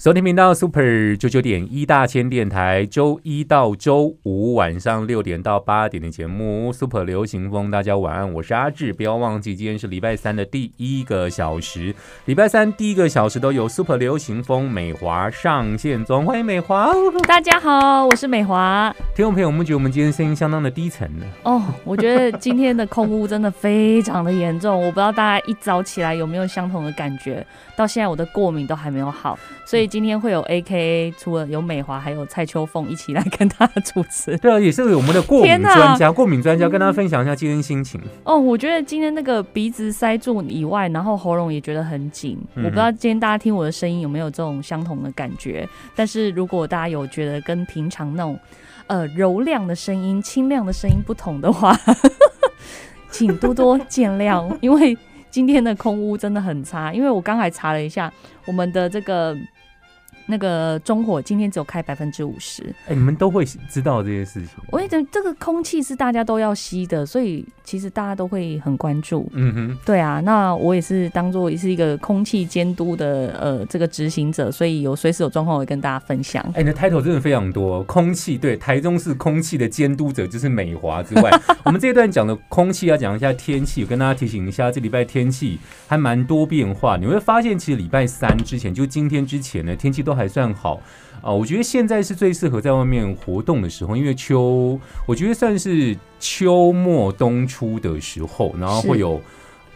收听频道 Super 九九点一大千电台，周一到周五晚上六点到八点的节目 Super 流行风，大家晚安，我是阿志，不要忘记今天是礼拜三的第一个小时，礼拜三第一个小时都有 Super 流行风美华上线中，欢迎美华。大家好，我是美华。听众朋友，我们觉得我们今天声音相当的低沉呢。哦，我觉得今天的空污真的非常的严重，我不知道大家一早起来有没有相同的感觉，到现在我的过敏都还没有好，所以今天会有 A K A，除了有美华，还有蔡秋凤一起来跟大家主持。对啊，也是我们的过敏专家，过敏专家跟大家分享一下今天心情。哦，我觉得今天那个鼻子塞住以外，然后喉咙也觉得很紧。嗯我不知道今天大家听我的声音有没有这种相同的感觉，但是如果大家有觉得跟平常那种呃柔亮的声音、清亮的声音不同的话，请多多见谅，因为今天的空屋真的很差。因为我刚才查了一下，我们的这个那个中火今天只有开百分之五十。哎，你们都会知道这些事情。我也觉得，这个空气是大家都要吸的，所以其实大家都会很关注。嗯哼，对啊，那我也是当做是一个空气监督的呃这个执行者，所以有随时有状况我会跟大家分享。哎，你的 title 真的非常多。空气对，台中市空气的监督者就是美华之外，我们这一段讲的空气要讲一下天气，我跟大家提醒一下，这礼拜天气还蛮多变化。你会发现，其实礼拜三之前，就今天之前呢，天气都还算好。啊、我觉得现在是最适合在外面活动的时候，因为秋，我觉得算是秋末冬初的时候，然后会有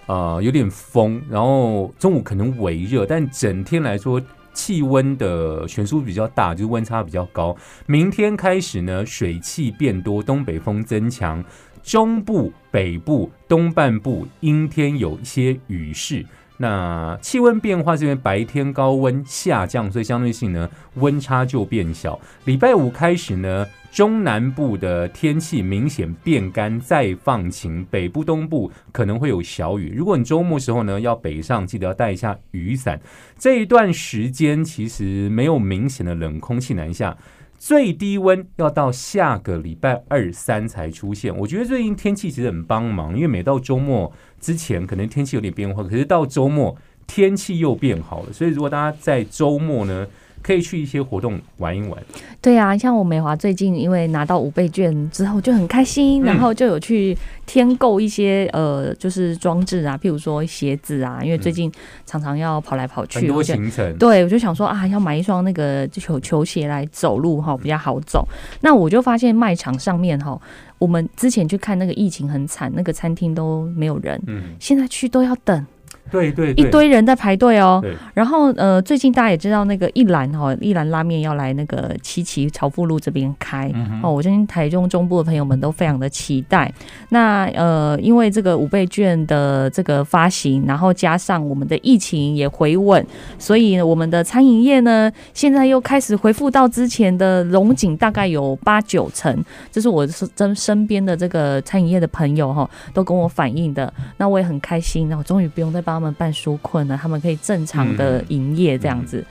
呃有点风，然后中午可能微热，但整天来说气温的悬殊比较大，就是温差比较高。明天开始呢，水汽变多，东北风增强，中部、北部、东半部阴天有一些雨势。那气温变化这边白天高温下降，所以相对性呢温差就变小。礼拜五开始呢，中南部的天气明显变干，再放晴，北部、东部可能会有小雨。如果你周末时候呢要北上，记得要带一下雨伞。这一段时间其实没有明显的冷空气南下。最低温要到下个礼拜二三才出现。我觉得最近天气其实很帮忙，因为每到周末之前可能天气有点变化，可是到周末天气又变好了。所以如果大家在周末呢，可以去一些活动玩一玩。对啊，像我美华最近因为拿到五倍券之后就很开心，嗯。然后就有去添购一些呃就是装置啊，譬如说鞋子啊，因为最近常常要跑来跑很去，多我就行程，对，我就想说啊，要买一双那个球球鞋来走路哈，比较好走。那我就发现卖场上面哈，我们之前去看那个疫情很惨，那个餐厅都没有人，嗯，现在去都要等对对对，一堆人在排队哦。对，然后呃，最近大家也知道那个一兰哈，一兰拉面要来那个七期朝富路这边开、嗯哦，我相信台中中部的朋友们都非常的期待。那呃，因为这个五倍券的这个发行，然后加上我们的疫情也回稳，所以我们的餐饮业呢，现在又开始恢复到之前的龙井，大概有八九成。这是我身身边的这个餐饮业的朋友哈，都跟我反映的。那我也很开心，那我终于不用再帮他们办纾困了，他们可以正常的营业这样子。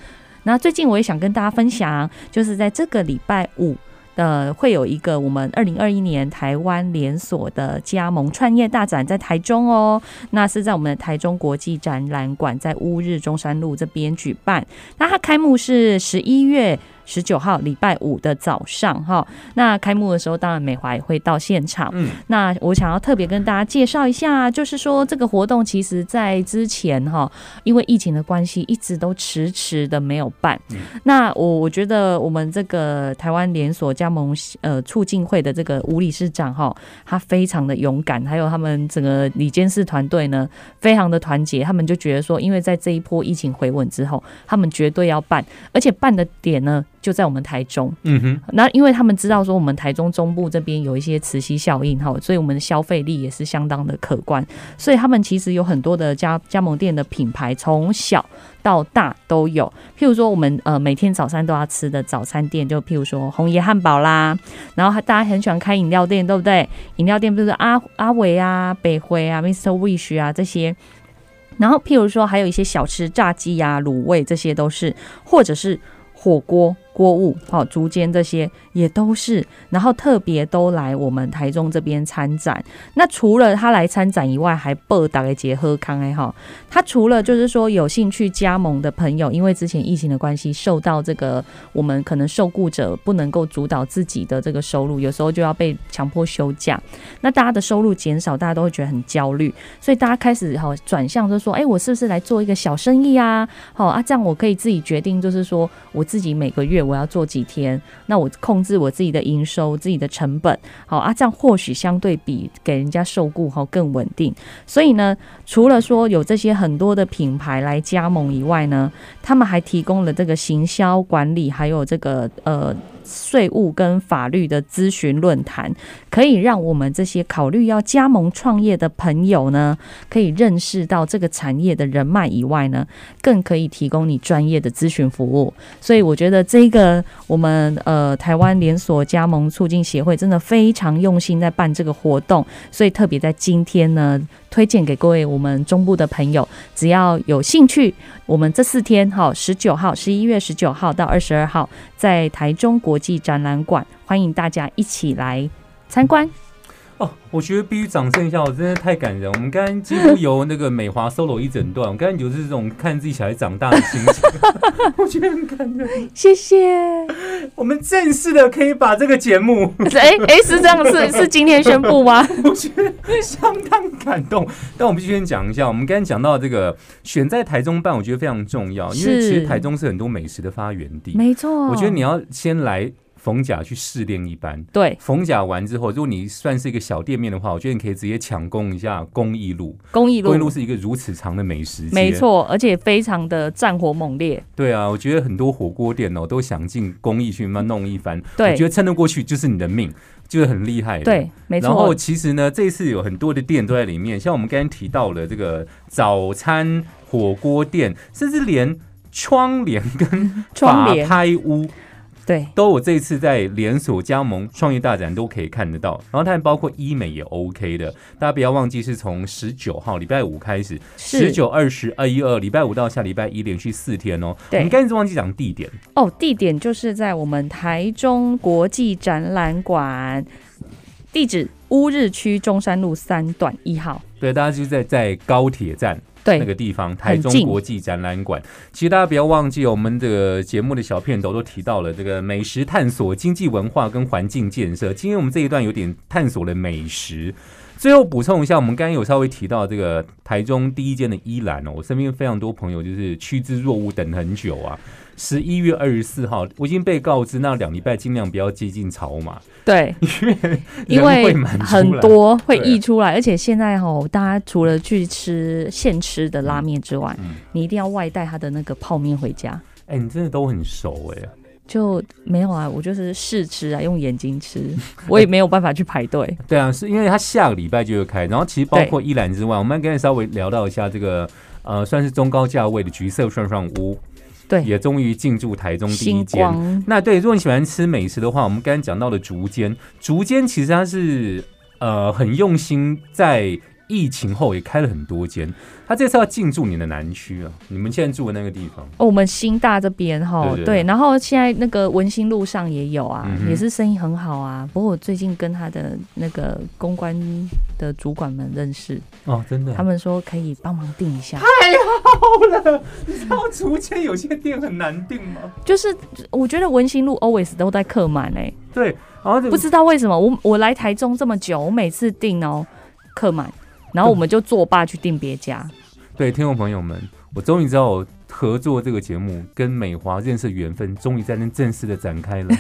那最近我也想跟大家分享，就是在这个礼拜五。呃，会有一个我们二零二一年台湾连锁的加盟创业大展在台中哦，那是在我们的台中国际展览馆，在乌日中山路这边举办。那它开幕是十一月十九号礼拜五的早上哈。那开幕的时候，当然美华也会到现场。嗯，那我想要特别跟大家介绍一下，就是说这个活动其实在之前哈，因为疫情的关系，一直都迟迟的没有办。嗯那我我觉得我们这个台湾连锁加盟呃促进会的这个吴理事长哈，他非常的勇敢，还有他们整个李监事团队呢，非常的团结。他们就觉得说，因为在这一波疫情回稳之后，他们绝对要办，而且办的点呢就在我们台中。嗯哼，那因为他们知道说我们台中中部这边有一些磁吸效应哈，所以我们的消费力也是相当的可观，所以他们其实有很多的加加盟店的品牌，从小到大都有。譬如说我们呃每天早餐都要吃的早餐店，就譬如说红爷汉堡啦，然后还大家很喜欢开饮料店，对不对？饮料店不是阿阿伟啊、北辉啊、Mr. Wish 啊这些。然后譬如说还有一些小吃、炸鸡呀、卤味，这些都是，或者是火锅。锅物、好竹间这些也都是，然后特别都来我们台中这边参展。那除了他来参展以外，还报打个结喝康哎哈。他除了就是说有兴趣加盟的朋友，因为之前疫情的关系，受到这个我们可能受雇者不能够主导自己的这个收入，有时候就要被强迫休假。那大家的收入减少，大家都会觉得很焦虑，所以大家开始好转向，就说：哎，我是不是来做一个小生意啊？好啊，这样我可以自己决定，就是说我自己每个月。我要做几天，那我控制我自己的营收、自己的成本，好啊，这样或许相对比给人家受雇哈更稳定。所以呢，除了说有这些很多的品牌来加盟以外呢，他们还提供了这个行销管理，还有这个呃。税务跟法律的咨询论坛，可以让我们这些考虑要加盟创业的朋友呢，可以认识到这个产业的人脉以外呢，更可以提供你专业的咨询服务。所以我觉得这个我们呃台湾连锁加盟促进协会真的非常用心在办这个活动，所以特别在今天呢。推荐给各位我们中部的朋友，只要有兴趣，我们这四天哈，十九号、十一月十九号到二十二号，在台中国国际展览馆，欢迎大家一起来参观。哦，我觉得必须掌声一下，我真的太感人。我们刚刚几乎由那个美华 solo 一整段，我刚刚就是这种看自己小孩长大的心情，我觉得很感人。谢谢。我们正式的可以把这个节目，哎哎，是这样，是 是今天宣布吗？我觉得相当感动。但我们必须先讲一下，我们刚刚讲到这个选在台中办，我觉得非常重要，因为其实台中是很多美食的发源地。没错，我觉得你要先来。逢甲去试炼一般，对，逢甲完之后，如果你算是一个小店面的话，我觉得你可以直接抢攻一下公益路。公益路，公益路是一个如此长的美食街，没错，而且非常的战火猛烈。对啊，我觉得很多火锅店哦，都想进公益去慢弄一番。对，我觉得撑得过去就是你的命，就是很厉害。对，没错。然后其实呢，这次有很多的店都在里面，像我们刚刚提到了这个早餐火锅店，甚至连窗帘跟法拍屋。对，都我这次在连锁加盟创业大展都可以看得到，然后它还包括医美也 OK 的，大家不要忘记是从十九号礼拜五开始，十九、二十、二一二，礼拜五到下礼拜一连续四天哦。我们刚才忘记讲地点哦，地点就是在我们台中国际展览馆，地址乌日区中山路三段一号。对，大家就在在高铁站。对那个地方，台中国际展览馆。其实大家不要忘记，我们的节目的小片头都提到了这个美食探索、经济文化跟环境建设。今天我们这一段有点探索了美食。最后补充一下，我们刚刚有稍微提到这个台中第一间的依兰哦，我身边非常多朋友就是趋之若鹜，等很久啊。十一月二十四号，我已经被告知那两礼拜尽量不要接近草马。对，因为因为很多会溢出来，而且现在哈，大家除了去吃现吃的拉面之外，你一定要外带他的那个泡面回家。哎，你真的都很熟哎。就没有啊，我就是试吃啊，用眼睛吃，我也没有办法去排队。对啊，是因为他下个礼拜就会开，然后其实包括一兰之外，我们刚才稍微聊到一下这个呃，算是中高价位的橘色涮涮屋。对，也终于进驻台中第一间。那对，如果你喜欢吃美食的话，我们刚刚讲到的竹间，竹间其实它是呃很用心在。疫情后也开了很多间，他这次要进驻你的南区啊，你们现在住的那个地方，哦，我们新大这边哈，对，然后现在那个文心路上也有啊，也是生意很好啊。不过我最近跟他的那个公关的主管们认识哦，真的，他们说可以帮忙订一下，太好了。你知道竹间有些店很难订吗？就是我觉得文心路 always 都在客满哎，对，然后不知道为什么我我来台中这么久，我每次订哦客满。然后我们就作罢去订别家。对，听众朋友们，我终于知道我合作这个节目跟美华认识缘分，终于在那正式的展开了。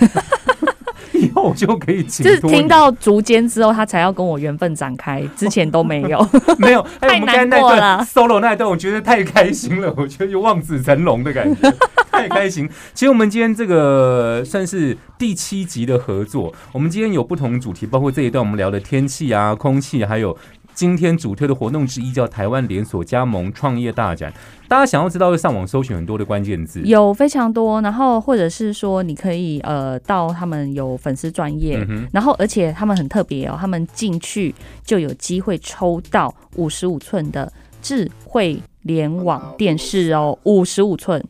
以后我就可以就是听到竹间之后，他才要跟我缘分展开，之前都没有，没有。太难过了。solo 那一段，我觉得太开心了，我觉得有望子成龙的感觉，太开心。其实我们今天这个算是第七集的合作，我们今天有不同主题，包括这一段我们聊的天气啊、空气，还有。今天主推的活动之一叫台湾连锁加盟创业大展，大家想要知道，就上网搜寻很多的关键字，有非常多。然后或者是说，你可以呃到他们有粉丝专业，然后而且他们很特别哦，他们进去就有机会抽到五十五寸的智慧联网电视哦，五十五寸，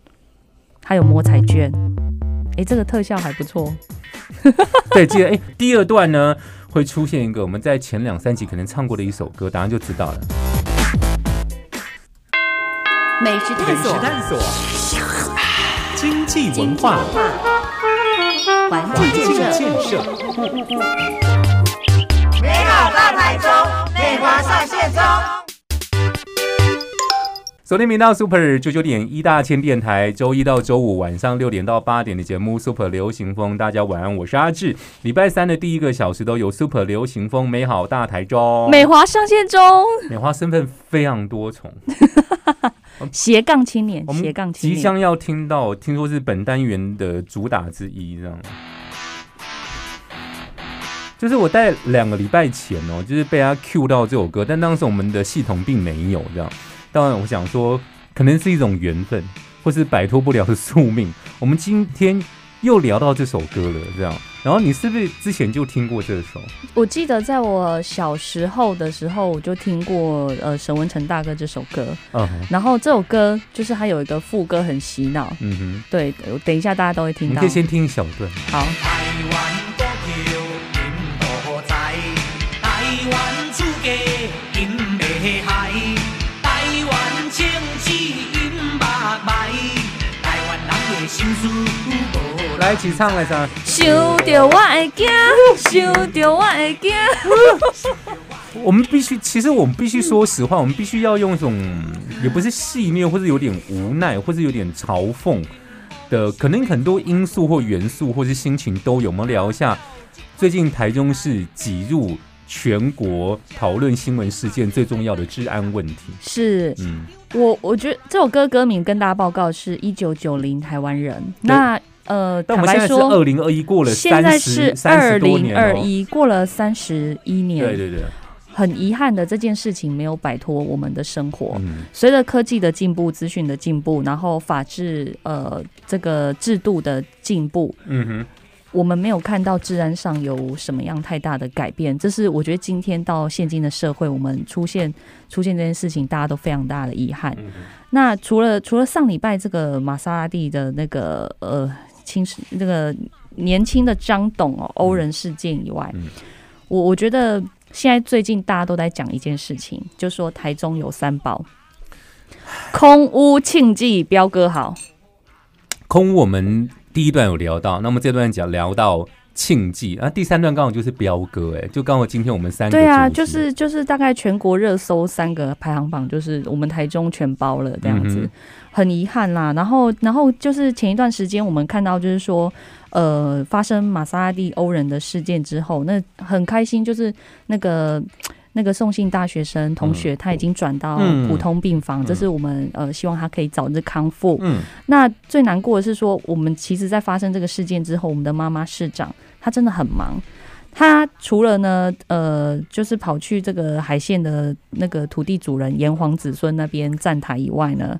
还有摸彩券。哎，这个特效还不错。对，记得哎，第二段呢会出现一个我们在前两三集可能唱过的一首歌，答案就知道了。美食探索，探索，经济文化，环境建设，美好大台中，美华上线中。昨天频道 Super 九九点一大千电台，周一到周五晚上六点到八点的节目 Super 流行风，大家晚安，我是阿志。礼拜三的第一个小时都有 Super 流行风，美好大台中，美华上线中，美华身份非常多重。斜杠青年，斜杠青年，即将要听到，听说是本单元的主打之一，这样。就是我在两个礼拜前哦，就是被他 Q 到这首歌，但当时我们的系统并没有这样。当然，我想说，可能是一种缘分，或是摆脱不了的宿命。我们今天又聊到这首歌了，这样。然后你是不是之前就听过这首？我记得在我小时候的时候，我就听过呃沈文成大哥这首歌。嗯然后这首歌就是它有一个副歌很洗脑，嗯哼，对，等一下大家都会听到你可以。先听一小段。好，台湾湾政治因目歹，台湾人的心思无来，一起唱来唱。想着我会惊，想着我会惊。我们必须，其实我们必须说实话，我们必须要用一种也不是戏谑，或者有点无奈，或者有点嘲讽的，可能很多因素或元素，或是心情都有。我们聊一下最近台中市挤入全国讨论新闻事件最重要的治安问题。是嗯，我，我觉得这首歌歌名跟大家报告是一九九零台湾人。那呃，但我们现在是坦白说，二零二一，过了现在是三二零二哦。一，过了三十一年。对对对，很遗憾的，这件事情没有摆脱我们的生活。嗯随着科技的进步、资讯的进步，然后法治呃这个制度的进步，嗯哼，我们没有看到治安上有什么样太大的改变。这是我觉得今天到现今的社会，我们出现出现这件事情，大家都非常大的遗憾。嗯那除了除了上礼拜这个玛莎拉蒂的那个呃青那个年轻的张董哦欧人事件以外，嗯我我觉得现在最近大家都在讲一件事情，就说台中有三宝，空屋庆记彪哥好，空我们第一段有聊到，那么这段讲聊到庆忌，啊，第三段刚好就是彪哥，哎，就刚好今天我们三个对啊，就是就是大概全国热搜三个排行榜，就是我们台中全包了这样子，嗯很遗憾啦。然后然后就是前一段时间我们看到就是说，呃，发生玛莎拉蒂欧人的事件之后，那很开心，就是那个。那个送信大学生同学，他已经转到嗯普通病房，嗯这是我们呃希望他可以早日康复。嗯那最难过的是说，我们其实，在发生这个事件之后，我们的妈妈市长她真的很忙。她除了呢，呃，就是跑去这个海线的那个土地主人炎黄子孙那边站台以外呢，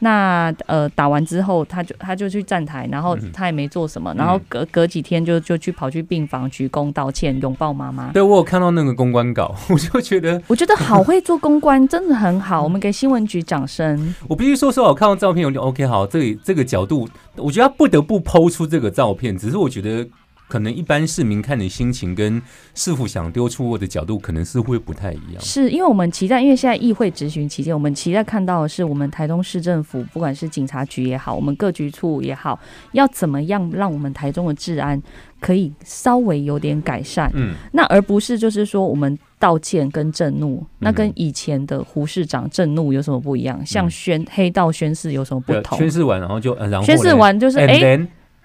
那呃打完之后，他就他就去站台，然后嗯他也没做什么，然后隔隔几天就就去跑去病房鞠躬道歉，拥抱妈妈。对我有看到那个公关稿，我就觉得，我觉得好会做公关，真的很好，我们给新闻局掌声。我必须说实话，我看到照片有点 OK，好，这里这个角度，我觉得他不得不抛出这个照片，只是我觉得可能一般市民看你心情跟是否想丢出我的角度，可能是会不太一样。是因为我们期待，因为现在议会执行期间，我们期待看到的是我们台东市政府，不管是警察局也好，我们各局处也好，要怎么样让我们台中的治安可以稍微有点改善，嗯，那而不是就是说我们道歉跟震怒，那跟以前的胡市长震怒有什么不一样？像宣黑道宣誓有什么不，同？宣誓完然后就，呃然后宣誓完就是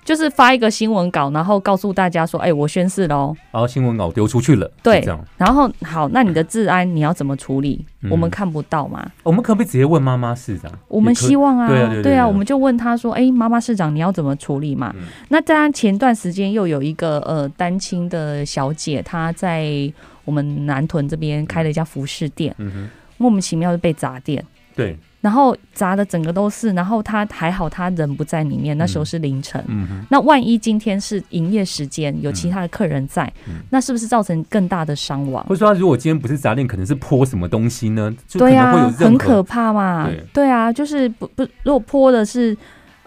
就是发一个新闻稿，然后告诉大家说，哎、我宣誓喽。然后新闻稿丢出去了，对这样。然后好，那你的治安你要怎么处理？嗯我们看不到嘛。我们可不可以直接问妈妈市长？我们希望啊，对啊我们就问他说：“哎、妈妈市长，你要怎么处理嘛？”嗯那当然，前段时间又有一个呃单亲的小姐，她在我们南屯这边开了一家服饰店，嗯，莫名其妙就被砸店。对，然后砸的整个都是，然后他还好他人不在里面，那时候是凌晨。那万一今天是营业时间，有其他的客人在，嗯那是不是造成更大的伤亡？或者说如果今天不是砸店，可能是泼什么东西呢？就对啊能会有，任很可怕嘛对。对啊，就是不不，如果泼的是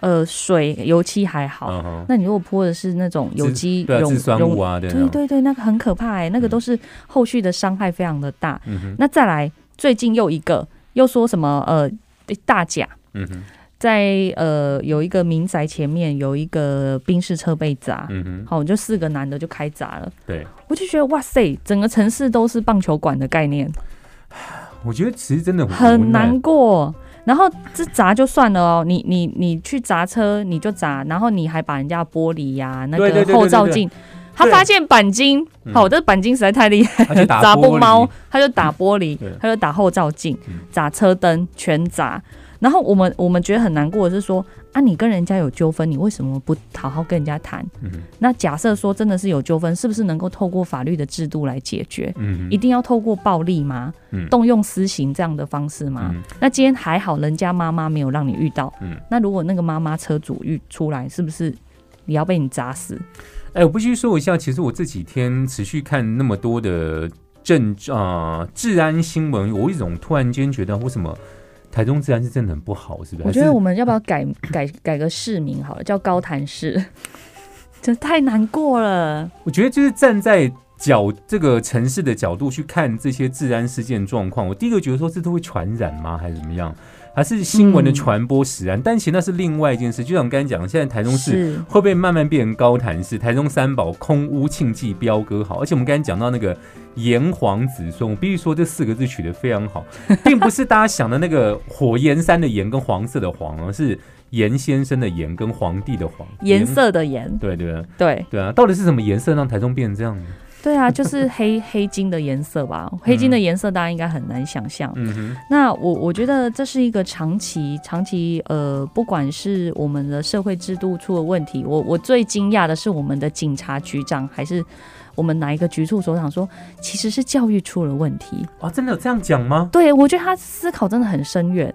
呃水油漆还好，嗯那你如果泼的是那种有机溶溶物啊，对对对对，那个很可怕哎、那个都是后续的伤害非常的大。那再来，最近又一个又说什么呃大甲。嗯哼，在呃有一个民宅前面有一个宾士车被砸，嗯哼，好，就四个男的就开砸了，对，我就觉得哇塞，整个城市都是棒球馆的概念，我觉得其实真的很难过。然后这砸就算了哦，你你你去砸车你就砸，然后你还把人家玻璃呀、那个后照镜，他发现钣金，嗯好，这钣金实在太厉害 砸不猫，他就打玻璃，他就打后照镜嗯，砸车灯，全砸。然后我们我们觉得很难过的是说啊，你跟人家有纠纷，你为什么不好好跟人家谈？嗯那假设说真的是有纠纷，是不是能够透过法律的制度来解决？嗯，一定要透过暴力吗？嗯动用私刑这样的方式吗？嗯那今天还好，人家妈妈没有让你遇到。嗯那如果那个妈妈车主遇出来，是不是你要被你砸死？哎，我必须说一下，其实我这几天持续看那么多的政啊、治安新闻，我一种突然间觉得，为什么台中治安是真的很不好？是不是？我觉得我们要不要改改改个市名好了，叫高潭市？这太难过了。我觉得就是站在角这个城市的角度去看这些治安事件状况，我第一个觉得说这都会传染吗，还是怎么样？还是新闻的嗯传播使然？但其实那是另外一件事。就像我刚才讲，现在台中市会不会慢慢变成高潭市？台中三宝空屋庆记彪哥好，而且我们刚才讲到那个炎黄子孙，我必须说这四个字取得非常好，并不是大家想的那个火焰山的炎跟黄色的黄，而是严先生的严跟皇帝的皇颜。色的颜，对对对对对啊，到底是什么颜色让台中变成这样呢？对啊，就是黑黑金的颜色吧。黑金的颜色大家应该很难想象。嗯哼，那我我觉得这是一个长期长期呃，不管是我们的社会制度出了问题，我我最惊讶的是我们的警察局长还是我们哪一个局处所长说，其实是教育出了问题。啊，真的有这样讲吗？对我觉得他思考真的很深远。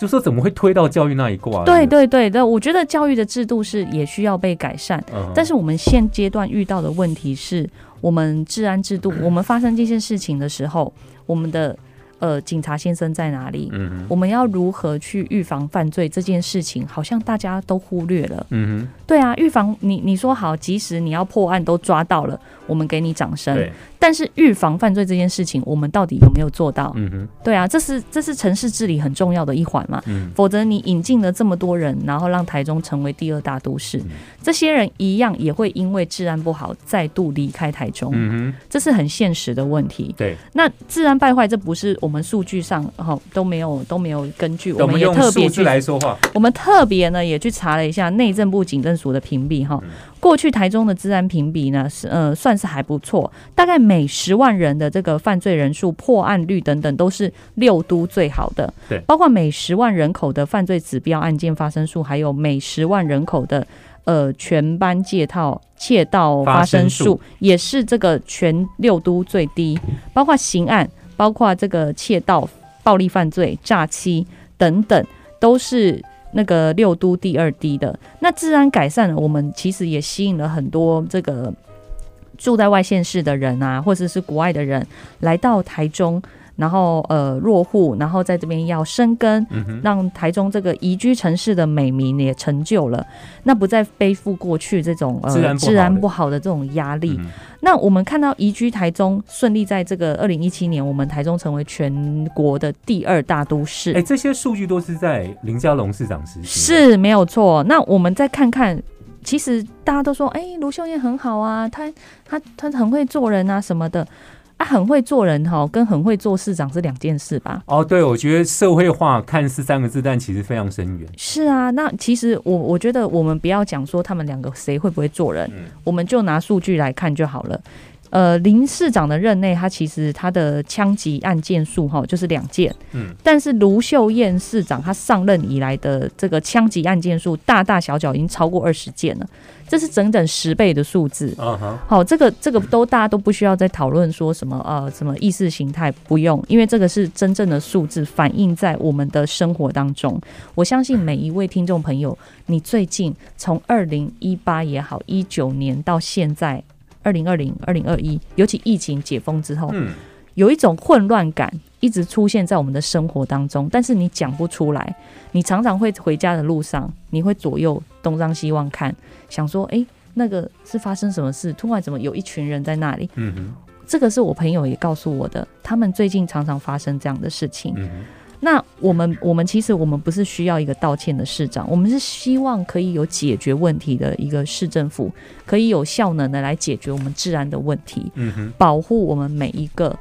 就说怎么会推到教育那一挂？对，对对对，我觉得教育的制度是也需要被改善。嗯但是我们现阶段遇到的问题是，我们治安制度，我们发生这件事情的时候，我们的呃警察先生在哪里？嗯，我们要如何去预防犯罪这件事情，好像大家都忽略了。嗯对啊，预防你你说好，即使你要破案都抓到了，我们给你掌，声。对，但是预防犯罪这件事情，我们到底有没有做到？嗯哼，对啊，这是这是城市治理很重要的一环嘛。嗯。否则你引进了这么多人，然后让台中成为第二大都市，嗯。这些人一样也会因为治安不好再度离开台中，嗯哼，这是很现实的问题。对，那治安败坏，这不是我们数据上哈、哦、都没有都没有根据，我我们也特别去来说话，我们特别呢也去查了一下内政部警政署的屏蔽哈嗯，过去台中的治安评比呢是呃算是还不错，大概每十万人的这个犯罪人数、破案率等等都是六都最好的。对包括每十万人口的犯罪指标案件发生数，还有每十万人口的呃全班借套窃盗发生数，也是这个全六都最低。包括刑案，包括这个窃盗、暴力犯罪、诈欺等等，都是那个六都第二低的。那治安改善，我们其实也吸引了很多这个住在外县市的人啊，或者是国外的人来到台中。然后呃落户，然后在这边要生根，嗯，让台中这个宜居城市的美名也成就了，那不再背负过去这种呃治安不好的这种压力。嗯那我们看到宜居台中顺利在这个二零一七年，我们台中成为全国的第二大都市，哎，这些数据都是在林佳龙市长实行的，是没有错。那我们再看看，其实大家都说，哎、卢秀燕很好啊，她她她很会做人啊什么的。啊，很会做人哈，跟很会做市长是两件事吧？哦，对，我觉得社会化看似三个字，但其实非常深远。是啊，那其实我我觉得我们不要讲说他们两个谁会不会做人，嗯我们就拿数据来看就好了。呃，林市长的任内，他其实他的枪击案件数哈就是两件，嗯，但是卢秀燕市长他上任以来的这个枪击案件数大大小小已经超过二十件了，这是整整十倍的数字。好，这个这个都大家都不需要再讨论说什么呃什么意识形态，不用，因为这个是真正的数字反映在我们的生活当中。我相信每一位听众朋友，你最近从二零一八也好，一九年到现在二零二零、二零二一，尤其疫情解封之后，嗯，有一种混乱感一直出现在我们的生活当中，但是你讲不出来。你常常会回家的路上，你会左右东张西望看，想说，诶，那个是发生什么事？突然怎么有一群人在那里？嗯哼，这个是我朋友也告诉我的，他们最近常常发生这样的事情。那我们我们其实我们不是需要一个道歉的市长，我们是希望可以有解决问题的一个市政府，可以有效能的来解决我们治安的问题，嗯哼，保护我们每一个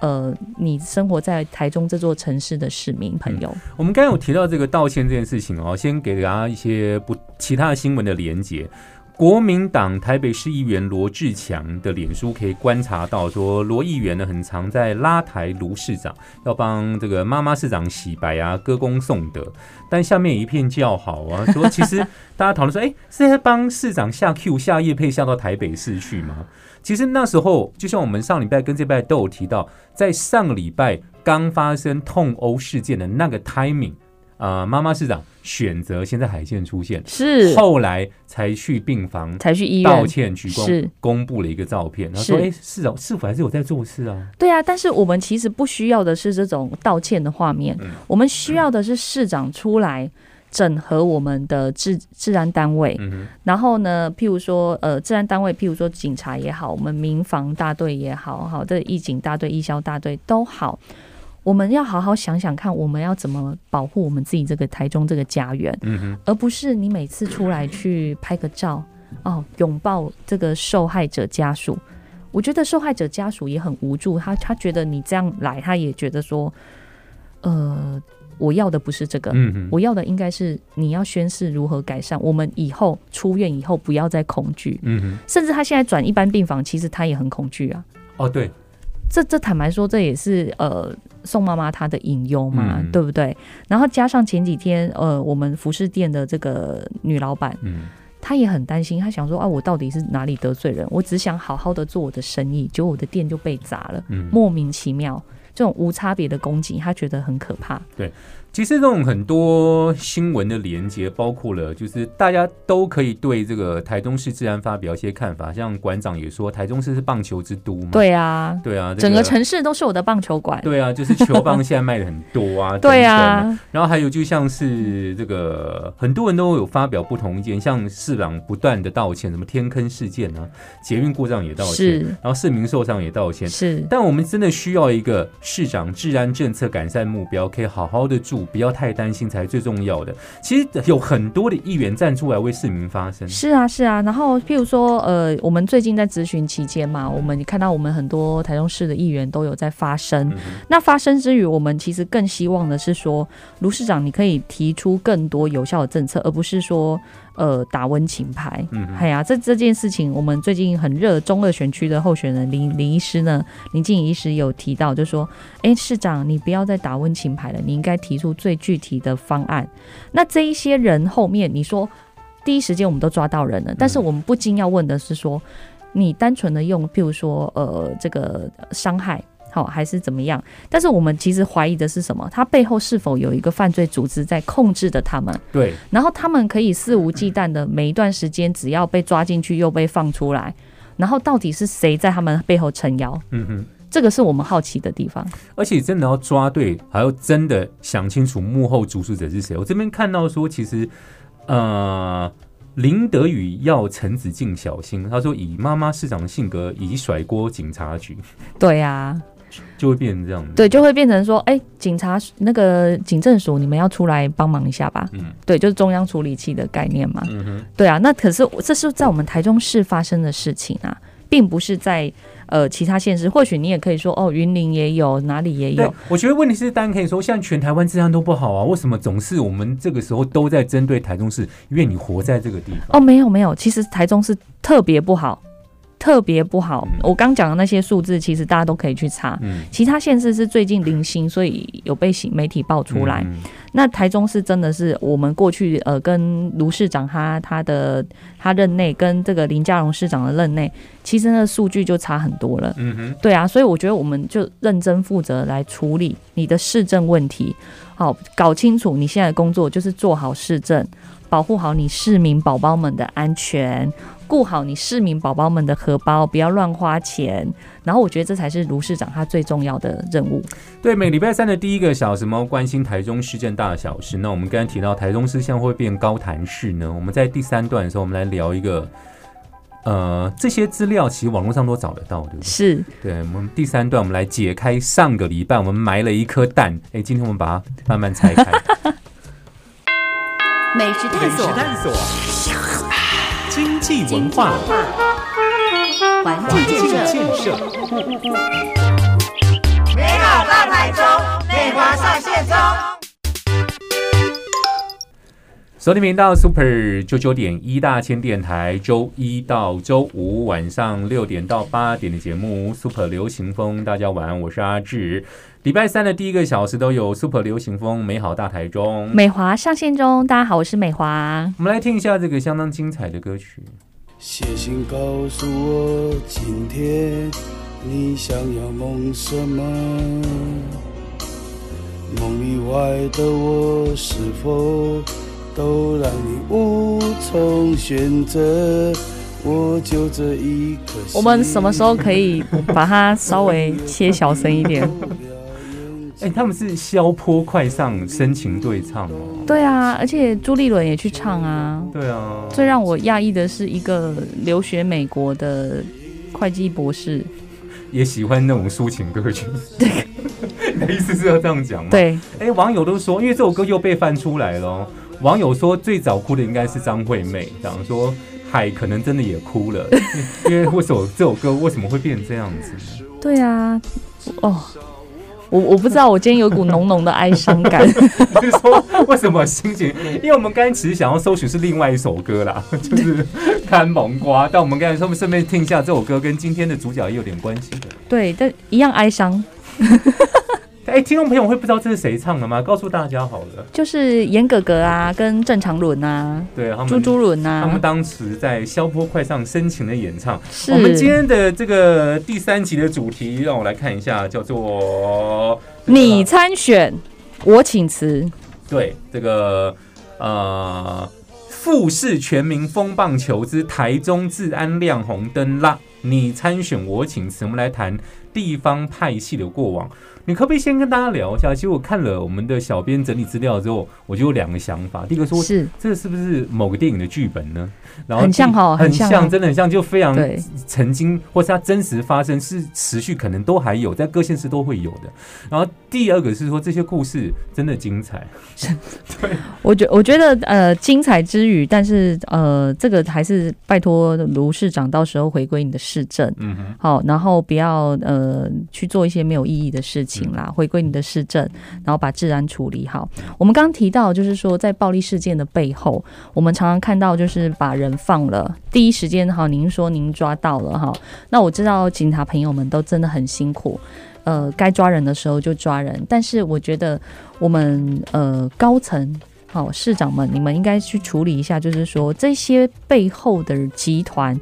呃你生活在台中这座城市的市民朋友。我们刚刚有提到这个道歉这件事情哦，先给大家一些不其他的新闻的连结。国民党台北市议员罗志强的脸书可以观察到，说罗议员呢很常在拉台卢市长，要帮这个妈妈市长洗白啊，歌功颂德。但下面一片叫好啊，说其实大家讨论说，哎、是在帮市长下 Q 下叶配下到台北市去吗？其实那时候，就像我们上礼拜跟这礼拜都有提到，在上个礼拜刚发生痛殴事件的那个 timing，啊、妈妈市长选择先在海线出现，是。后来才去病房才去医院道。歉鞠是。躬，公布了一个照片，然后说：“哎、市长是否还是有在做事啊。对啊，但是我们其实不需要的是这种道歉的画面，嗯。我们需要的是市长出来整合我们的治治安单位？”，嗯，然后呢，譬如说呃，治安单位，譬如说警察也好，我们民防大队也好，好的义警大队、义消大队都好。我们要好好想想看，我们要怎么保护我们自己这个台中这个家园，嗯，而不是你每次出来去拍个照，哦，拥抱这个受害者家属。我觉得受害者家属也很无助，他他觉得你这样来，他也觉得说，呃，我要的不是这个，我要的应该是你要宣誓如何改善，我们以后出院以后不要再恐惧。嗯哼，甚至他现在转一般病房，其实他也很恐惧啊。哦，对，这这坦白说，这也是呃宋妈妈她的隐忧嘛，嗯对不对？然后加上前几天呃我们服饰店的这个女老板，嗯她也很担心，她想说啊，我到底是哪里得罪人？我只想好好的做我的生意，结果我的店就被砸了，嗯，莫名其妙。这种无差别的攻击，他觉得很可怕。对其实这种很多新闻的连接，包括了就是大家都可以对这个台中市治安发表一些看法，像馆长也说，台中市是棒球之都嘛，对啊，对啊，这整个城市都是我的棒球馆。对啊，就是球棒现在卖的很多啊，对啊，然后还有就像是这个很多人都有发表不同意见，像市长不断的道歉，什么天坑事件啊，捷运故障也道歉，然后市民受伤也道歉。是。但我们真的需要一个市长治安政策改善目标，可以好好的住，不要太担心才是最重要的。其实有很多的议员站出来为市民发声，是啊，是啊。然后，譬如说，呃，我们最近在咨询期间嘛，我们看到我们很多台中市的议员都有在发声。嗯那发声之余，我们其实更希望的是说，卢市长你可以提出更多有效的政策，而不是说，呃，打温情牌。嗯哼哎呀，这这件事情，我们最近很热中二选区的候选人林林医师呢，林静怡医师有提到，就说，哎，市长你不要再打温情牌了，你应该提出最具体的方案。那这一些人后面，你说第一时间我们都抓到人了，但是我们不禁要问的是说，你单纯的用，譬如说，呃，这个伤害。好还是怎么样？但是我们其实怀疑的是什么？他背后是否有一个犯罪组织在控制着他们？对，然后他们可以肆无忌惮的每一段时间，只要被抓进去又被放出来，然后到底是谁在他们背后撑腰？嗯哼。这个是我们好奇的地方。而且真的要抓对，还要真的想清楚幕后主使者是谁。我这边看到说，其实呃，林德宇要陈子敬小心。他说，以妈妈市长的性格，以甩锅警察局，对啊，就会变成这样子。对，就会变成说，哎，警察那个警政署，你们要出来帮忙一下吧？嗯对，就是中央处理器的概念嘛。嗯哼，对啊，那可是这是在我们台中市发生的事情啊，并不是在呃其他县市。或许你也可以说，哦，云林也有，哪里也有。，我觉得问题是，当然可以说，现在全台湾治安都不好啊，为什么总是我们这个时候都在针对台中市？因为你活在这个地方。哦，没有没有，其实台中市特别不好，特别不好。嗯我刚讲的那些数字，其实大家都可以去查。嗯，其他县市是最近零星，所以有被新媒体爆出来。嗯那台中是真的是我们过去呃跟卢市长他他的他任内跟这个林佳荣市长的任内，其实那数据就差很多了。嗯哼，对啊，所以我觉得我们就认真负责来处理你的市政问题，好搞清楚你现在的工作就是做好市政，保护好你市民宝宝们的安全，顾好你市民宝宝们的荷包，不要乱花钱。然后我觉得这才是卢市长他最重要的任务。对，每礼拜三的第一个小时，我们关心台中市政大小事。那我们刚才提到台中市现在会变高谈市呢，我们在第三段的时候，我们来聊一个。呃，这些资料其实网络上都找得到，对不对？是，对，我们第三段我们来解开上个礼拜我们埋了一颗蛋，哎，今天我们把它慢慢拆开。美食探索，探索，经济文化，环境建设，美好大台中，美华上线中。收听频道 Super 九九点一大千电台，周一到周五晚上六点到八点的节目 Super 流行风，大家晚安，我是阿志。礼拜三的第一个小时都有 Super 流行风，美好大台中。美华上线中，大家好，我是美华。我们来听一下这个相当精彩的歌曲。写信告诉我，今天你想要梦什么？梦以外的我，是否都让你无从选择？我就这一颗心。我们什么时候可以把它稍微切小声一点？哎、他们是消坡快上深情对唱哦。对啊，而且朱立伦也去唱啊。对啊，最让我讶异的是，一个留学美国的会计博士，也喜欢那种抒情歌曲。对 你的意思是要这样讲吗？。对，哎、网友都说，因为这首歌又被翻出来了哦。网友说，最早哭的应该是张惠妹，这样说海可能真的也哭了，因为为什么这首歌为什么会变这样子呢？对啊，哦，我我不知道，我今天有一股浓浓的哀伤感。就是说为什么心情？因为我们刚才其实想要搜寻是另外一首歌啦，就是看蒙瓜，但我们刚才说顺便听一下这首歌，跟今天的主角也有点关系的。对，但一样哀伤，哎、听众朋友会不知道这是谁唱的吗？告诉大家好了。就是严哥哥啊，跟郑长伦啊，对，他们朱朱伦啊他们啊，当时在消波快上深情的演唱。是我们今天的这个第三集的主题，让我来看一下，叫做你参选，我请辞。对这个呃富士全民风棒球之台中治安亮红灯啦！你参选我请辞，我们来谈地方派系的过往。你可不可以先跟大家聊一下？其实我看了我们的小编整理资料之后，我就有两个想法。第一个说，是这是不是某个电影的剧本呢？然后很像哦很很像真的很像，就非常对曾经或是它真实发生，是持续可能都还有，在各县市都会有的。然后第二个是说，这些故事真的精彩，对我觉我觉得呃精彩之余，但是呃这个还是拜托卢市长到时候回归你的市政，嗯哼，好，然后不要呃去做一些没有意义的事情嗯啦，回归你的市政，然后把治安处理好。我们刚刚提到，就是说在暴力事件的背后，我们常常看到就是把人放了，第一时间哈，您说您抓到了哈，那我知道警察朋友们都真的很辛苦。呃，该抓人的时候就抓人，但是我觉得我们呃高层好市长们，你们应该去处理一下，就是说这些背后的集团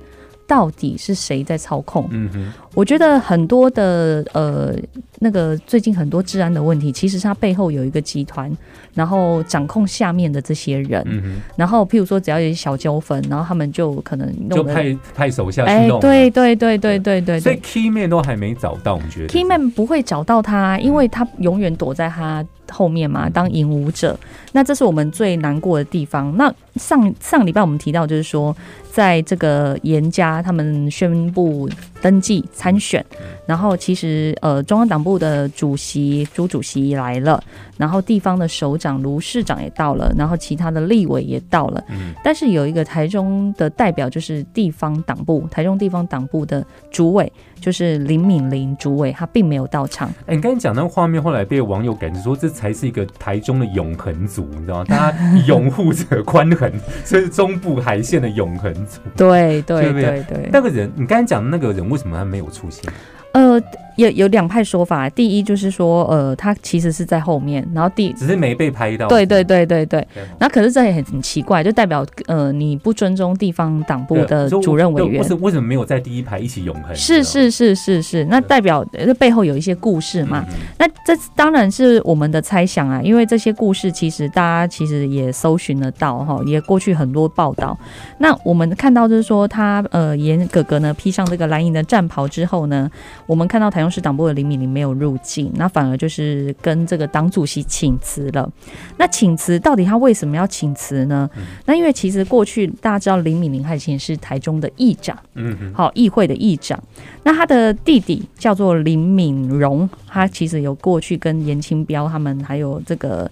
到底是谁在操控？嗯哼，我觉得很多的呃那个最近很多治安的问题，其实它背后有一个集团，然后掌控下面的这些人，嗯然后譬如说只要有些小纠纷，然后他们就可能弄得派派手下去哎弄，，对对对对对对。所以。key man 都还没找到，我觉得？Keyman 不会找到他，因为他永远躲在他后面嘛，当引舞者。那这是我们最难过的地方。那上上礼拜我们提到，就是说，在这个严家他们宣布登记参选，然后其实呃中央党部的主席朱主席来了，然后地方的首长卢市长也到了，然后其他的立委也到了。嗯但是有一个台中的代表，就是地方党部，台中地方党部的主委，就是林敏玲主委，他并没有到场。哎，你刚才讲那个画面，后来被网友感觉说，这才是一个台中的永恒族，你知道吗？大家拥护着宽恒，所以是中部海线的永恒族。对对对对对对。那个人，你刚才讲的那个人，为什么他没有出现？呃，有有两派说法。第一就是说，呃，他其实是在后面，然后第只是没被拍到。对对对对对，对那可是这也很很奇怪，就代表呃你不尊重地方党部的主任委员对为。什为什么没有在第一排一起永恒？是是是是是，那代表呃这背后有一些故事嘛？嗯那这当然是我们的猜想啊，因为这些故事其实大家其实也搜寻得到哈，也过去很多报道。那我们看到就是说他呃严哥哥呢披上这个蓝营的战袍之后呢，我们看到台中市党部的林敏玲没有入境，那反而就是跟这个党主席请辞了。那请辞到底他为什么要请辞呢？那因为其实过去大家知道林敏玲她以前是台中的议长。嗯嗯好，议会的议长。那他的弟弟叫做林敏荣，他其实有过去跟严清标他们还有这个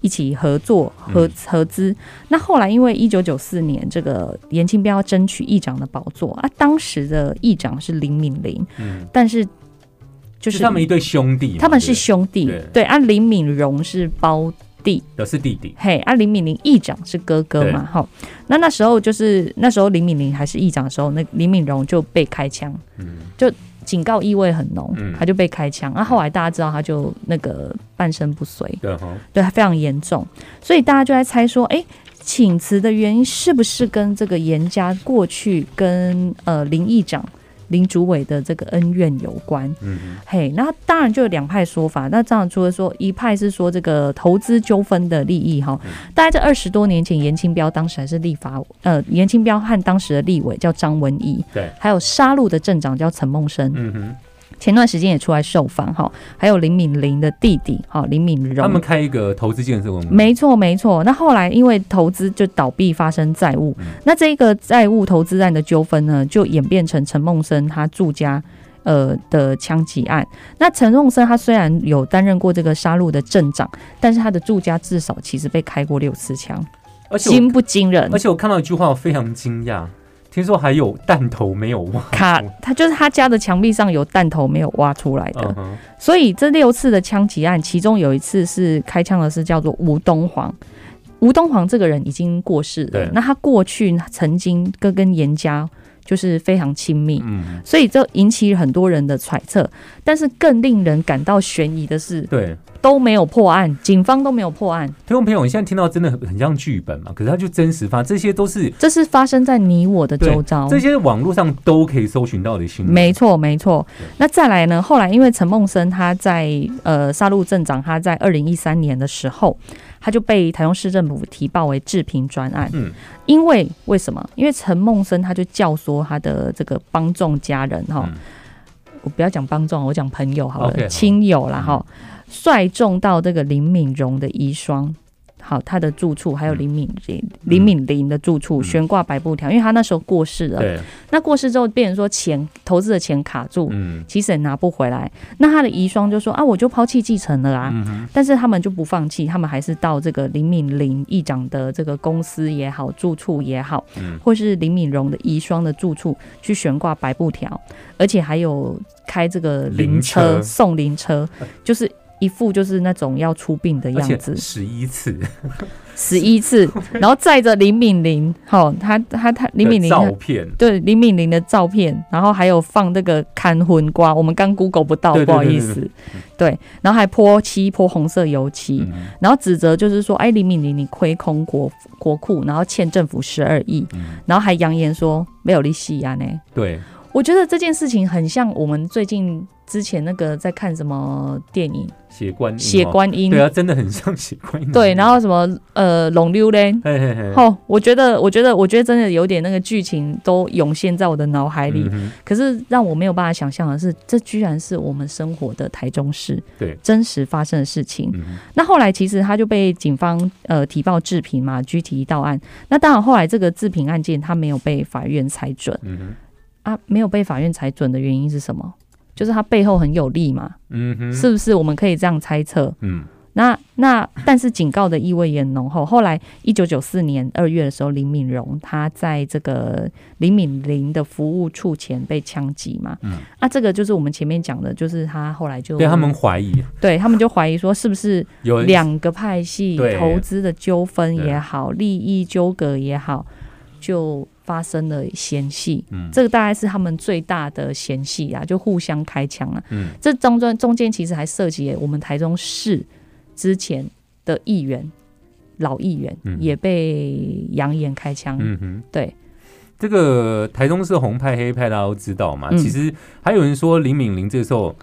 一起合作合合资。那后来因为一九九四年这个严清标要争取议长的宝座啊，当时的议长是林敏玲，嗯，但是就是他们一对兄弟，他们是兄弟对，对，啊，林敏荣是胞弟，的是弟弟。嘿，啊，林敏玲议长是哥哥嘛，哈，那那时候就是那时候林敏玲还是议长的时候，那林敏荣就被开枪，嗯。警告意味很浓，嗯。他就被开枪。啊，后来大家知道他就那个半身不遂，对哈，对，非常严重，所以大家就在猜说，哎、请辞的原因是不是跟这个严家过去跟呃林议长、林主委的这个恩怨有关？嗯嘿，那当然就有两派说法。那这样除了说一派是说这个投资纠纷的利益哈，大概在二十多年前，严清标当时还是立法，呃，严清标和当时的立委叫张文义，对，还有杀戮的镇长叫陈梦生，嗯哼，前段时间也出来受访哈，还有林敏玲的弟弟哈林敏荣，他们开一个投资建设公司，没错，没错。那后来因为投资就倒闭，发生债务，嗯那这个债务投资案的纠纷呢，就演变成陈梦生他住家。呃的枪击案，那陈梦生他虽然有担任过这个杀戮的镇长，但是他的住家至少其实被开过六次枪，而且惊不惊人而？且我看到一句话，我非常惊讶，听说还有弹头没有挖卡，他就是他家的墙壁上有弹头没有挖出来的，所以这六次的枪击案，其中有一次是开枪的是叫做吴东煌。吴东煌这个人已经过世了，那他过去曾经跟跟严家就是非常亲密，嗯，所以这引起很多人的揣测。但是更令人感到悬疑的是，对。都没有破案，警方都没有破案，听众朋友，你现在听到真的很很像剧本嘛？可是它就真实发，这些都是这是发生在你我的周遭。这些网络上都可以搜寻到的新闻。没错，没错。那再来呢？后来因为陈梦生他在呃杀戮镇长，他在二零一三年的时候，他就被台中市政府提报为治平专案。嗯，因为为什么？因为陈梦生他就教唆他的这个帮众家人哈，嗯我不要讲帮众，我讲朋友好了，亲友啦嗯哈，率众到这个林敏荣的遗孀。好，他的住处还有林敏玲、林敏玲的住处嗯悬挂白布条，因为他那时候过世了。对，那过世之后，变成说钱投资的钱卡住，嗯其实也拿不回来。那他的遗孀就说啊，我就抛弃继承了啊。嗯哼，但是他们就不放弃，他们还是到这个林敏玲议长的这个公司也好，住处也好，嗯或是林敏荣的遗孀的住处去悬挂白布条，而且还有开这个灵车送灵车，就是。一副就是那种要出殡的样子，十一次。十一次，然后载着林敏玲，好，他他他林敏的玲照片，对林敏玲的照片，然后还有放那个看魂瓜，我们刚 Google 不到，不好意思。对，然后还泼漆泼红色油漆，嗯。然后指责就是说，哎，林敏玲你亏空国国库，然后欠政府十二亿，嗯，然后还扬言说没有利息啊呢。对，我觉得这件事情很像我们最近之前那个在看什么电影血观音《血哦，观音》对啊，真的很像血观音。对，然后什么呃龙溜嘞。嘿嘿嘿，哦，我觉得，我觉得，我觉得真的有点那个剧情都涌现在我的脑海里。嗯可是让我没有办法想象的是，这居然是我们生活的台中市对真实发生的事情。嗯那后来其实他就被警方呃提报制评嘛，拘提到案。那当然后来这个制评案件他没有被法院裁准嗯哼啊，没有被法院裁准的原因是什么？就是他背后很有利嘛，嗯哼，是不是？我们可以这样猜测，嗯，那那但是警告的意味也浓厚。后来一九九四年二月的时候，林敏荣他在这个林敏玲的服务处前被枪击嘛，嗯。那这个就是我们前面讲的，就是他后来就对他们怀疑。对他们就怀疑说是不是有两个派系对。投资的纠纷也好，利益纠葛也好，就发生了嫌隙。嗯这个大概是他们最大的嫌隙啊，就互相开枪啊。嗯这中中中间其实还涉及我们台中市之前的议员，老议员、嗯也被扬言开枪。嗯哼。对，这个台中市红派黑派大家都知道嘛，嗯其实还有人说林敏玲这时候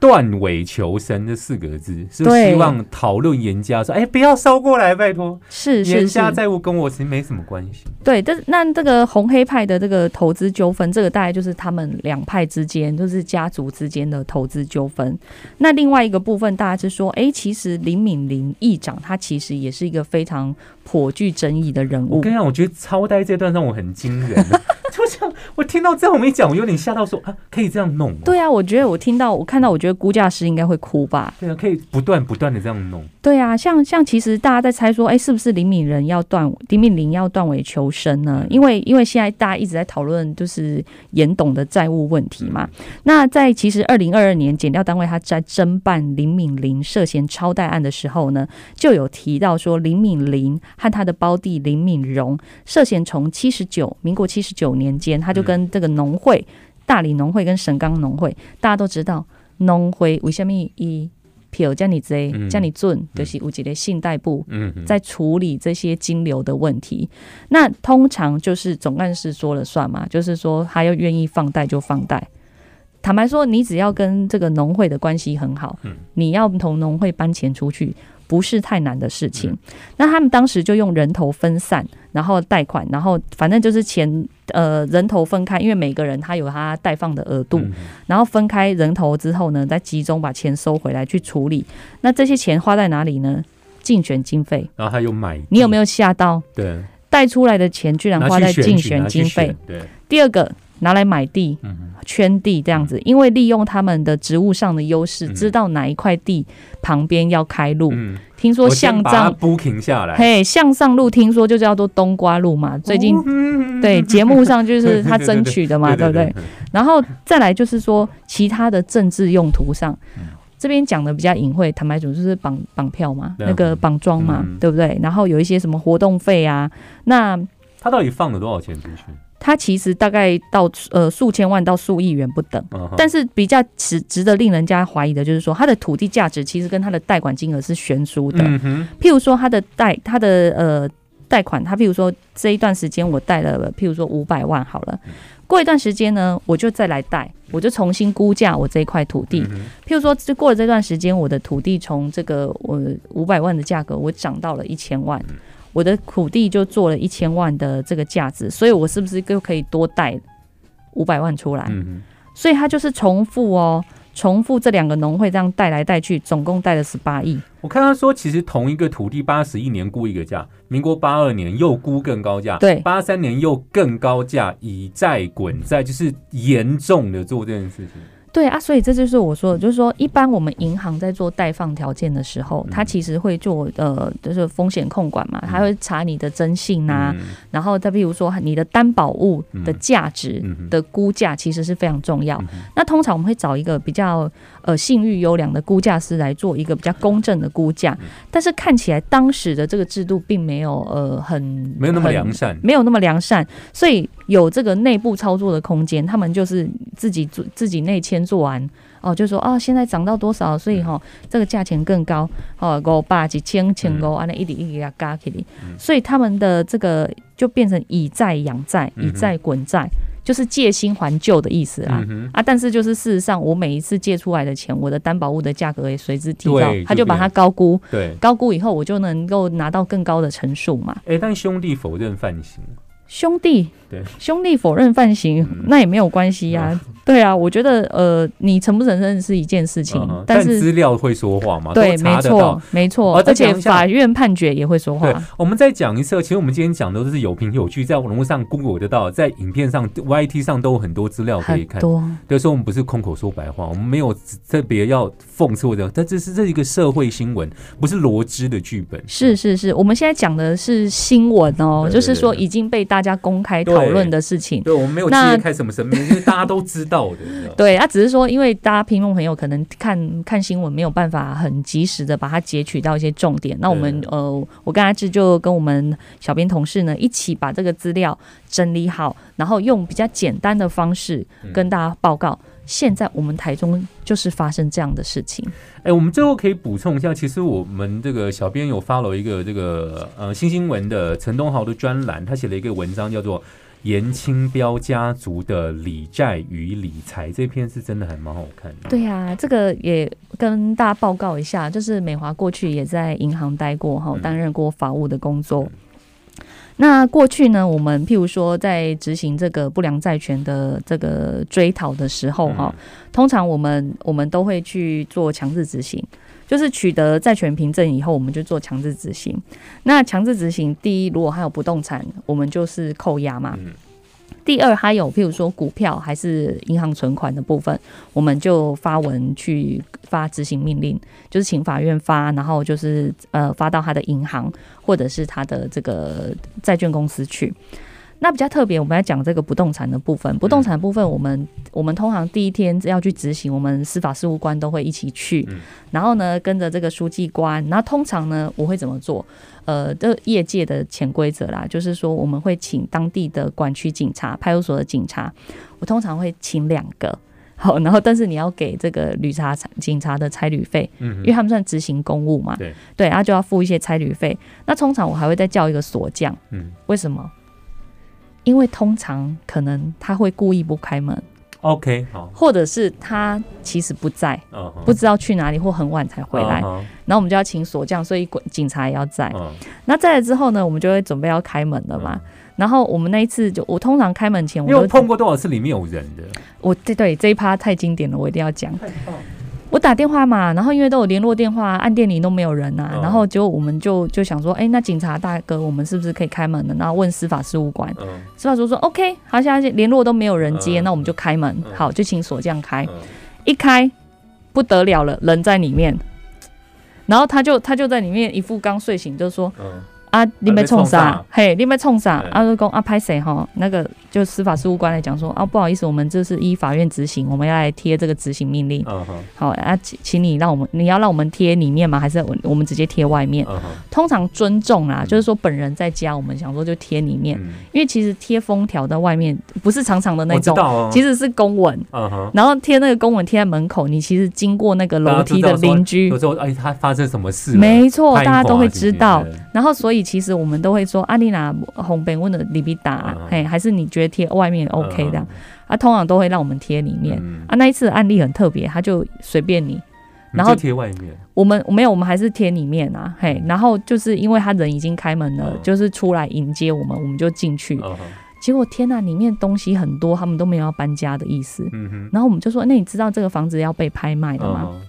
断尾求生这四个字，是对希望讨论严家说，哎、不要烧过来，拜托，是严家，债务跟我其实没什么关系。对，但是那这个红黑派的这个投资纠纷，这个大概就是他们两派之间，就是家族之间的投资纠纷。那另外一个部分，大家是说，哎，其实林敏玲议长他其实也是一个非常颇具争议的人物我跟。你讲，我觉得超呆这段让我很惊人，就像我听到这样我没讲，我有点吓到说啊，可以这样弄、哦，对啊，我觉得我听到我看到，我觉得估价师应该会哭吧。对啊，可以不断不断的这样弄，对啊，像像其实大家在猜说，哎，是不是林敏仁要断林敏玲要断尾求生呢？因为因为现在大家一直在讨论就是严董的债务问题嘛。那在其实二零二二年减掉单位他在侦办林敏玲涉嫌超贷案的时候呢，就有提到说林敏玲和他的胞弟林敏荣涉嫌从七十九民国七十九年间，他就跟这个农会、大理农会跟神冈农会，大家都知道农会为什么以票这么多、嗯。这么准，就是有一个信贷部。嗯，在处理这些金流的问题，那通常就是总干事说了算嘛，就是说他要愿意放贷就放贷。坦白说，你只要跟这个农会的关系很好，嗯。你要从农会搬钱出去，不是太难的事情。嗯那他们当时就用人头分散，然后贷款，然后反正就是钱呃人头分开，因为每个人他有他贷放的额度，嗯然后分开人头之后呢，再集中把钱收回来去处理。那这些钱花在哪里呢？竞选经费。然后他又买，你有没有吓到？对贷出来的钱居然花在竞选经费。对，第二个拿来买地、圈地这样子，因为利用他们的职务上的优势，嗯知道哪一块地旁边要开路。嗯，听说向把它上，booking 下来，嘿，向上路听说就叫做冬瓜路嘛，最近。嗯对节目上就是他争取的嘛，对不对？？然后再来就是说，其他的政治用途上，嗯这边讲的比较隐晦，坦白讲就是绑绑票嘛，那个绑桩嘛，嗯对不对？然后有一些什么活动费啊，那他到底放了多少钱进去？它其实大概到呃数千万到数亿元不等。但是比较值值得令人家怀疑的就是说，它的土地价值其实跟它的贷款金额是悬殊的。譬如说，它的贷它的呃贷款，它譬如说这一段时间我贷了，譬如说五百万好了，过一段时间呢，我就再来贷，我就重新估价我这一块土地。譬如说，这过了这段时间，我的土地从这个我五百万的价格，我涨到了一千万，我的土地就做了一千万的这个价值，所以我是不是就可以多贷五百万出来？嗯哼，所以他就是重复哦，重复这两个农会这样贷来贷去，总共贷了十八亿。我看他说，其实同一个土地八十一年估一个价，民国八二年又估更高价，对八三年又更高价，以债滚债，就是严重的做这件事情。对啊，所以这就是我说的，就是说，一般我们银行在做贷放条件的时候，它其实会做呃，就是风险控管嘛，它会查你的征信啊，嗯。然后再比如说你的担保物的价值的估价，其实是非常重要。那通常我们会找一个比较呃信誉优良的估价师来做一个比较公正的估价，嗯但是看起来当时的这个制度并没有呃很没有那么良善。没有那么良善，所以有这个内部操作的空间。他们就是自己做自己内签做完哦，就说哦，现在涨到多少，所以哈、这个价钱更高哦，五百几千千五，安尼一点一点加起来，所以他们的这个就变成以债养债，以债滚债，就是借新还旧的意思啦。嗯，啊，但是就是事实上，我每一次借出来的钱，我的担保物的价格也随之提高，他就把它高估，对。高估以后，我就能够拿到更高的陈数嘛。哎、但兄弟否认犯行，兄弟，对兄弟否认犯行，嗯那也没有关系呀、对啊，我觉得呃，你承不承认是一件事情，嗯但是资料会说话嘛？对，没错，没错，哦而且法院判决也会说对话。，我们再讲一次，其实我们今天讲的都是有凭有据，在网络上 Google 得到，在影片上、YT 上都有很多资料可以看。很多，对，所以我们不是空口说白话，我们没有特别要讽刺或者，但这是这是一个社会新闻，不是罗织的剧本。是是是，我们现在讲的是新闻哦，就是说已经被大家公开对讨论的事情。对，我们没有那揭开什么神秘，因为大家都知道的。对，啊，只是说，因为大家听众朋友可能看看新闻没有办法很及时的把它截取到一些重点，那我们呃，我跟阿志就跟我们小编同事呢一起把这个资料整理好，然后用比较简单的方式嗯跟大家报告。现在我们台中就是发生这样的事情，哎、我们最后可以补充一下，其实我们这个小编有 follow 一个这个呃新新闻的陈东豪的专栏，他写了一个文章叫做《严清标家族的理债与理财》，这篇是真的还蛮好看的。对呀、这个也跟大家报告一下，就是美华过去也在银行待过哈嗯，担任过法务的工作。那过去呢，我们譬如说在执行这个不良债权的这个追讨的时候哈，通常我们我们都会去做强制执行，就是取得债权凭证以后，我们就做强制执行。那强制执行，第一，如果还有不动产，我们就是扣押嘛。嗯第二，还有譬如说股票还是银行存款的部分，我们就发文去发执行命令，就是请法院发，然后就是呃发到他的银行或者是他的这个债券公司去。那比较特别，我们来讲这个不动产的部分。不动产部分，我们我们通常第一天要去执行，我们司法事务官都会一起去，嗯然后呢跟着这个书记官，然后通常呢我会怎么做？呃，这业界的潜规则啦，就是说我们会请当地的管区警察、派出所的警察，我通常会请两个。好，然后但是你要给这个旅查警察的差旅费，嗯因为他们算执行公务嘛，对对，然后就要付一些差旅费。那通常我还会再叫一个锁匠，嗯为什么？因为通常可能他会故意不开门，，OK，好，或者是他其实不在，不知道去哪里或很晚才回来，然后我们就要请锁匠，所以警察也要在。嗯那在了之后呢，我们就会准备要开门了嘛。然后我们那一次就，我通常开门前我有碰过多少次里面有人的？我对对这一趴太经典了，我一定要讲。我打电话嘛，然后因为都有联络电话，按电铃都没有人呐、嗯然后结果我们就就想说，哎、那警察大哥，我们是不是可以开门了？然后问司法事务官，嗯司法事务说 OK，好，现在联络都没有人接，嗯那我们就开门，嗯。好，就请锁匠开。嗯。一开不得了了，人在里面，然后他就他就在里面一副刚睡醒，就说嗯啊，你没冲啥啥？嘿，你没冲啥？嗯啊，就讲啊，拍谁哈？那个就司法事务官来讲说啊，不好意思，我们这是依法院执行，我们要来贴这个执行命令。好啊，请请你让我们，你要让我们贴里面吗？还是我我们直接贴外面？通常尊重啦，就是说本人在家，我们想说就贴里面，嗯，因为其实贴封条在外面不是长长的那种，其实是公文。然后贴那个公文贴在门口，你其实经过那个楼梯的邻居有，时候哎，他发生什么事？没错，大家都会知道。然后，所以其实我们都会说，阿丽娜红本问的里比达嗯，嘿，还是你觉得贴外面 OK 嗯这样？啊，通常都会让我们贴里面。嗯。啊，那一次案例很特别，他就随便你，然后贴外面，我们没有，我们还是贴里面啊，嘿，然后就是因为他人已经开门了，嗯就是出来迎接我们，我们就进去。结果天呐，里面东西很多，他们都没有要搬家的意思。嗯哼，然后我们就说，那你知道这个房子要被拍卖的吗？嗯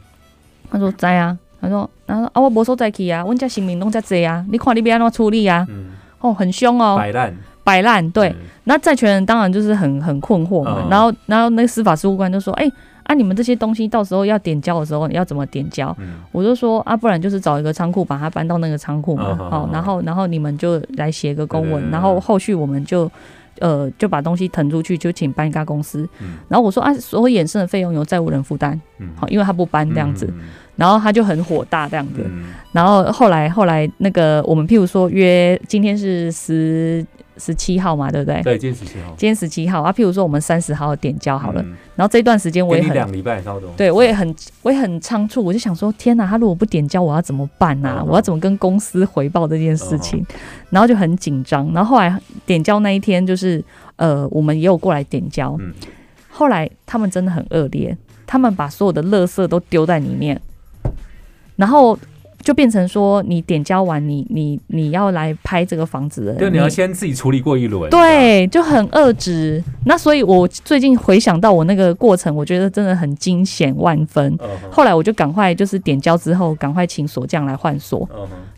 他说在啊，他说，然后啊我无所在去啊，阮家新民拢遮济啊，你看你要安怎处理啊？嗯，哦，很凶哦，摆烂，摆烂。对，嗯，那债权人当然就是很很困惑嘛。嗯。然后然后那个司法事务官就说，哎、啊你们这些东西到时候要点交的时候要怎么点交？嗯。我就说啊，不然就是找一个仓库把它搬到那个仓库嘛，好、然后然后你们就来写个公文，然后后续我们就呃就把东西腾出去，就请搬家公司。嗯。然后我说啊，所有衍生的费用由债务人负担，嗯。好，因为他不搬这样子，嗯然后他就很火大这样子。嗯然后后来后来那个我们譬如说约今天是十十七号嘛，对不对？对，今天十七号，今天十七号啊，譬如说我们三十号点交好了，嗯，然后这段时间我也很两礼拜差不多，对我也很我也很仓促，我就想说，天哪，他如果不点交，我要怎么办呐、嗯我要怎么跟公司回报这件事情？然后就很紧张。然后后来点交那一天，就是呃，我们也有过来点交。嗯后来他们真的很恶劣，他们把所有的垃圾都丢在里面，然后就变成说，你点交完，你你你要来拍这个房子的人，就你要先自己处理过一轮，对，就很遏制。那所以我最近回想到我那个过程，我觉得真的很惊险万分。后来我就赶快就是点交之后，赶快请锁匠来换锁，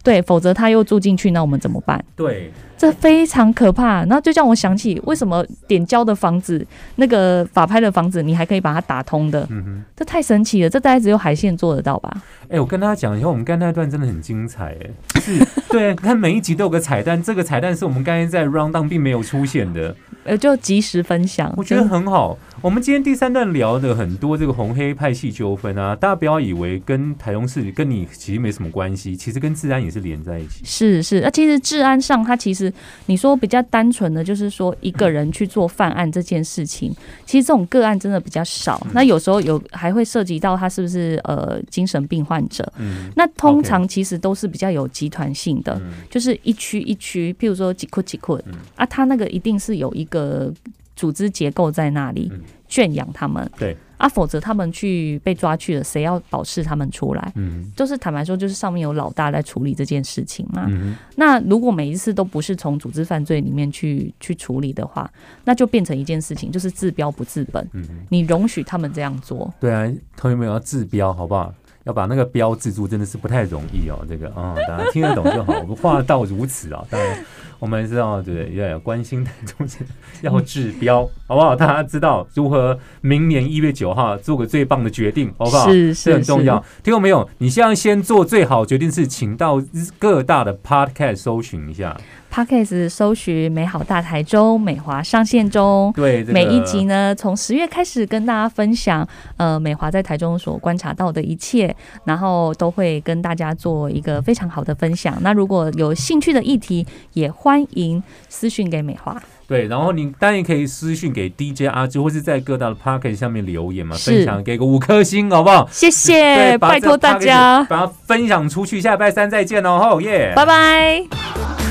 对，否则他又住进去，那我们怎么办？对，这非常可怕。然后就叫我想起，为什么点胶的房子，那个法拍的房子，你还可以把它打通的？嗯哼。这太神奇了，这大概只有海线做得到吧？哎、我跟大家讲一下，我们刚才那段真的很精彩，哎，就是 对，看每一集都有个彩蛋，这个彩蛋是我们刚才在 round down 并没有出现的，呃，就及时分享。我觉得很好。我们今天第三段聊的很多这个红黑派系纠纷啊，大家不要以为跟台中市跟你其实没什么关系，其实跟治安也是连在一起。是是，那其实治安上，它其实你说比较单纯的，就是说一个人去做犯案这件事情，其实这种个案真的比较少。那有时候有还会涉及到他是不是呃精神病患者，嗯。那通常其实都是比较有集团性的，嗯。就是一区一区，譬如说几库几库嗯。啊，他那个一定是有一个组织结构在那里嗯圈养他们，对啊，否则他们去被抓去了，谁要保释他们出来？嗯就是坦白说，就是上面有老大在处理这件事情嘛。嗯那如果每一次都不是从组织犯罪里面去去处理的话，那就变成一件事情，就是治标不治本。嗯，你容许他们这样做，对啊，同学们要治标好不好？要把那个标治住，真的是不太容易哦。这个啊、大家听得懂就好。我 们话到如此啊，当然我们知道，对不对？要关心的中县要治标，好不好？大家知道如何明年一月九号做个最棒的决定，好不好？是是很重要。听过没有？你现在先做最好决定是，请到各大的 podcast 搜寻一下。Podcast 搜寻“美好大台中”，美华上线中。对，这个每一集呢，从十月开始跟大家分享，呃，美华在台中所观察到的一切，然后都会跟大家做一个非常好的分享。那如果有兴趣的议题，也欢迎私讯给美华。对，然后你当然可以私讯给 DJ 阿芝，或是在各大的 podcast 下面留言嘛，分享给个五颗星，好不好？谢谢，拜托大家，把它分享出去。下礼拜三再见哦，吼耶！拜拜。